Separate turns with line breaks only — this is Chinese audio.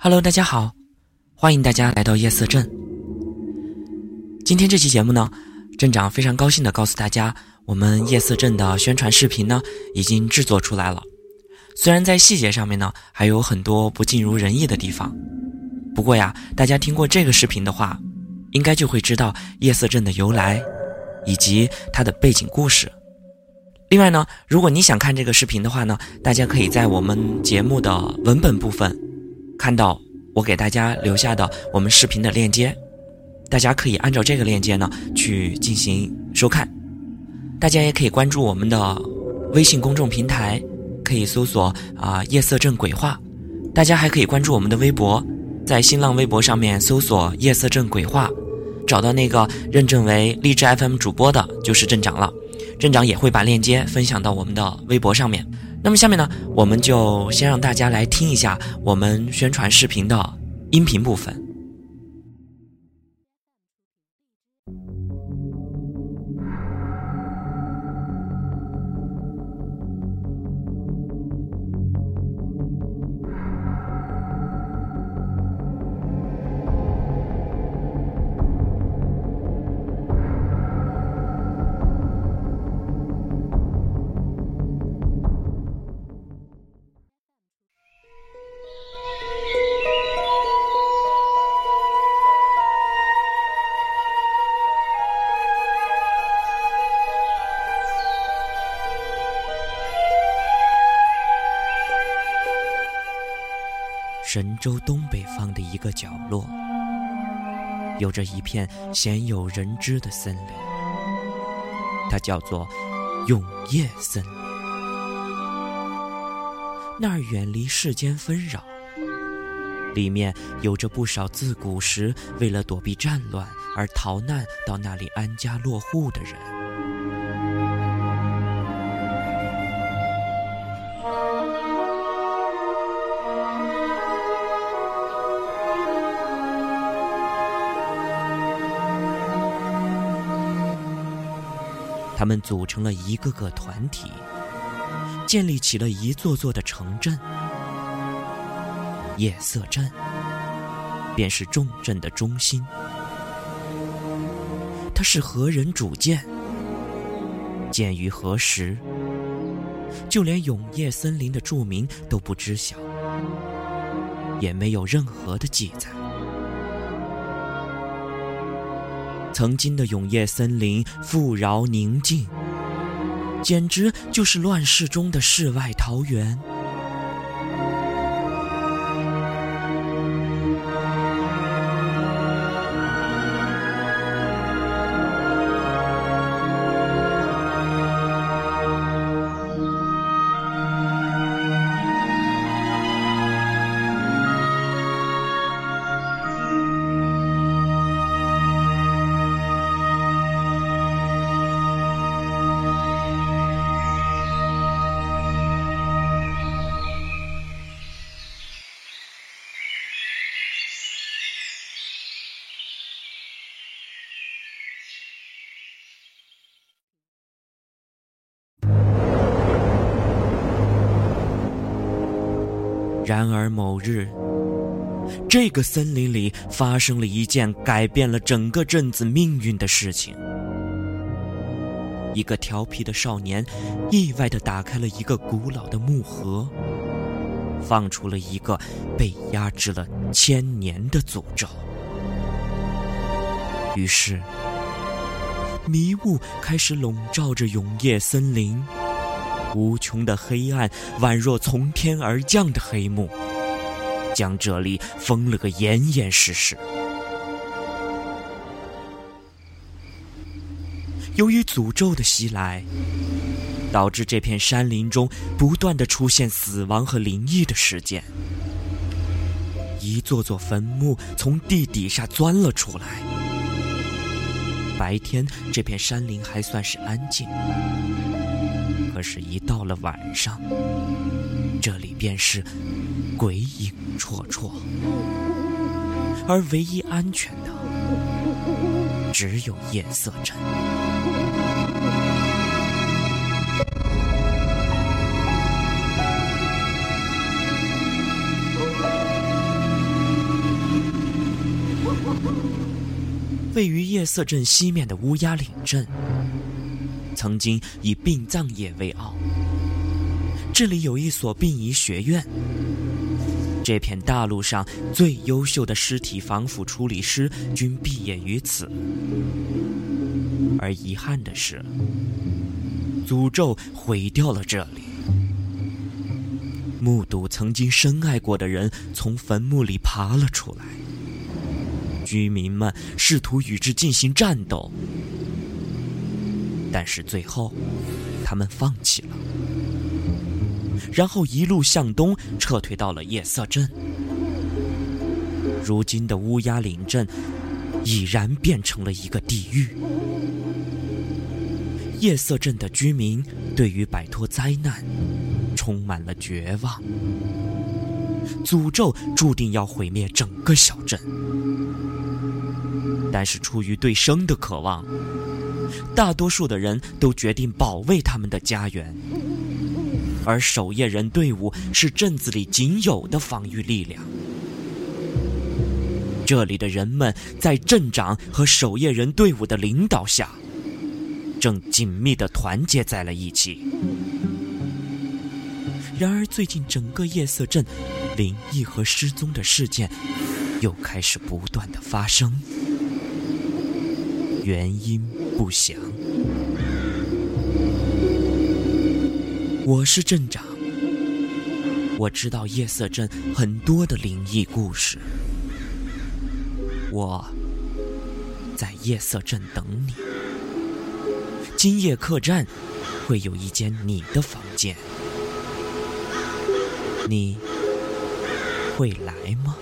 Hello，大家好，欢迎大家来到夜色镇。今天这期节目呢，镇长非常高兴的告诉大家，我们夜色镇的宣传视频呢已经制作出来了。虽然在细节上面呢还有很多不尽如人意的地方，不过呀，大家听过这个视频的话，应该就会知道夜色镇的由来以及它的背景故事。另外呢，如果你想看这个视频的话呢，大家可以在我们节目的文本部分。看到我给大家留下的我们视频的链接，大家可以按照这个链接呢去进行收看。大家也可以关注我们的微信公众平台，可以搜索啊夜色镇鬼话。大家还可以关注我们的微博，在新浪微博上面搜索夜色镇鬼话，找到那个认证为励志 FM 主播的就是镇长了。镇长也会把链接分享到我们的微博上面。那么下面呢，我们就先让大家来听一下我们宣传视频的音频部分。神州东北方的一个角落，有着一片鲜有人知的森林，它叫做永夜森林。那儿远离世间纷扰，里面有着不少自古时为了躲避战乱而逃难到那里安家落户的人。他们组成了一个个团体，建立起了一座座的城镇。夜色镇便是重镇的中心。它是何人主建？建于何时？就连永夜森林的住民都不知晓，也没有任何的记载。曾经的永夜森林富饶宁静，简直就是乱世中的世外桃源。然而某日，这个森林里发生了一件改变了整个镇子命运的事情。一个调皮的少年意外地打开了一个古老的木盒，放出了一个被压制了千年的诅咒。于是，迷雾开始笼罩着永夜森林。无穷的黑暗，宛若从天而降的黑幕，将这里封了个严严实实。由于诅咒的袭来，导致这片山林中不断的出现死亡和灵异的事件，一座座坟墓从地底下钻了出来。白天，这片山林还算是安静。可是一到了晚上这里便是鬼影绰绰而唯一安全的只有夜色镇位于夜色镇西面的乌鸦岭镇曾经以殡葬业为傲。这里有一所殡仪学院，这片大陆上最优秀的尸体防腐处理师均毕业于此。而遗憾的是，诅咒毁掉了这里。目睹曾经深爱过的人从坟墓里爬了出来，居民们试图与之进行战斗，但是最后，他们放弃了，然后一路向东撤退到了夜色镇。如今的乌鸦岭镇已然变成了一个地狱。夜色镇的居民对于摆脱灾难。充满了绝望，诅咒注定要毁灭整个小镇。但是出于对生的渴望，大多数的人都决定保卫他们的家园。而守夜人队伍是镇子里仅有的防御力量。这里的人们在镇长和守夜人队伍的领导下，正紧密地团结在了一起。然而，最近整个夜色镇灵异和失踪的事件又开始不断的发生，原因不详。我是镇长，我知道夜色镇很多的灵异故事，我在夜色镇等你。今夜客栈会有一间你的房间。你会来吗？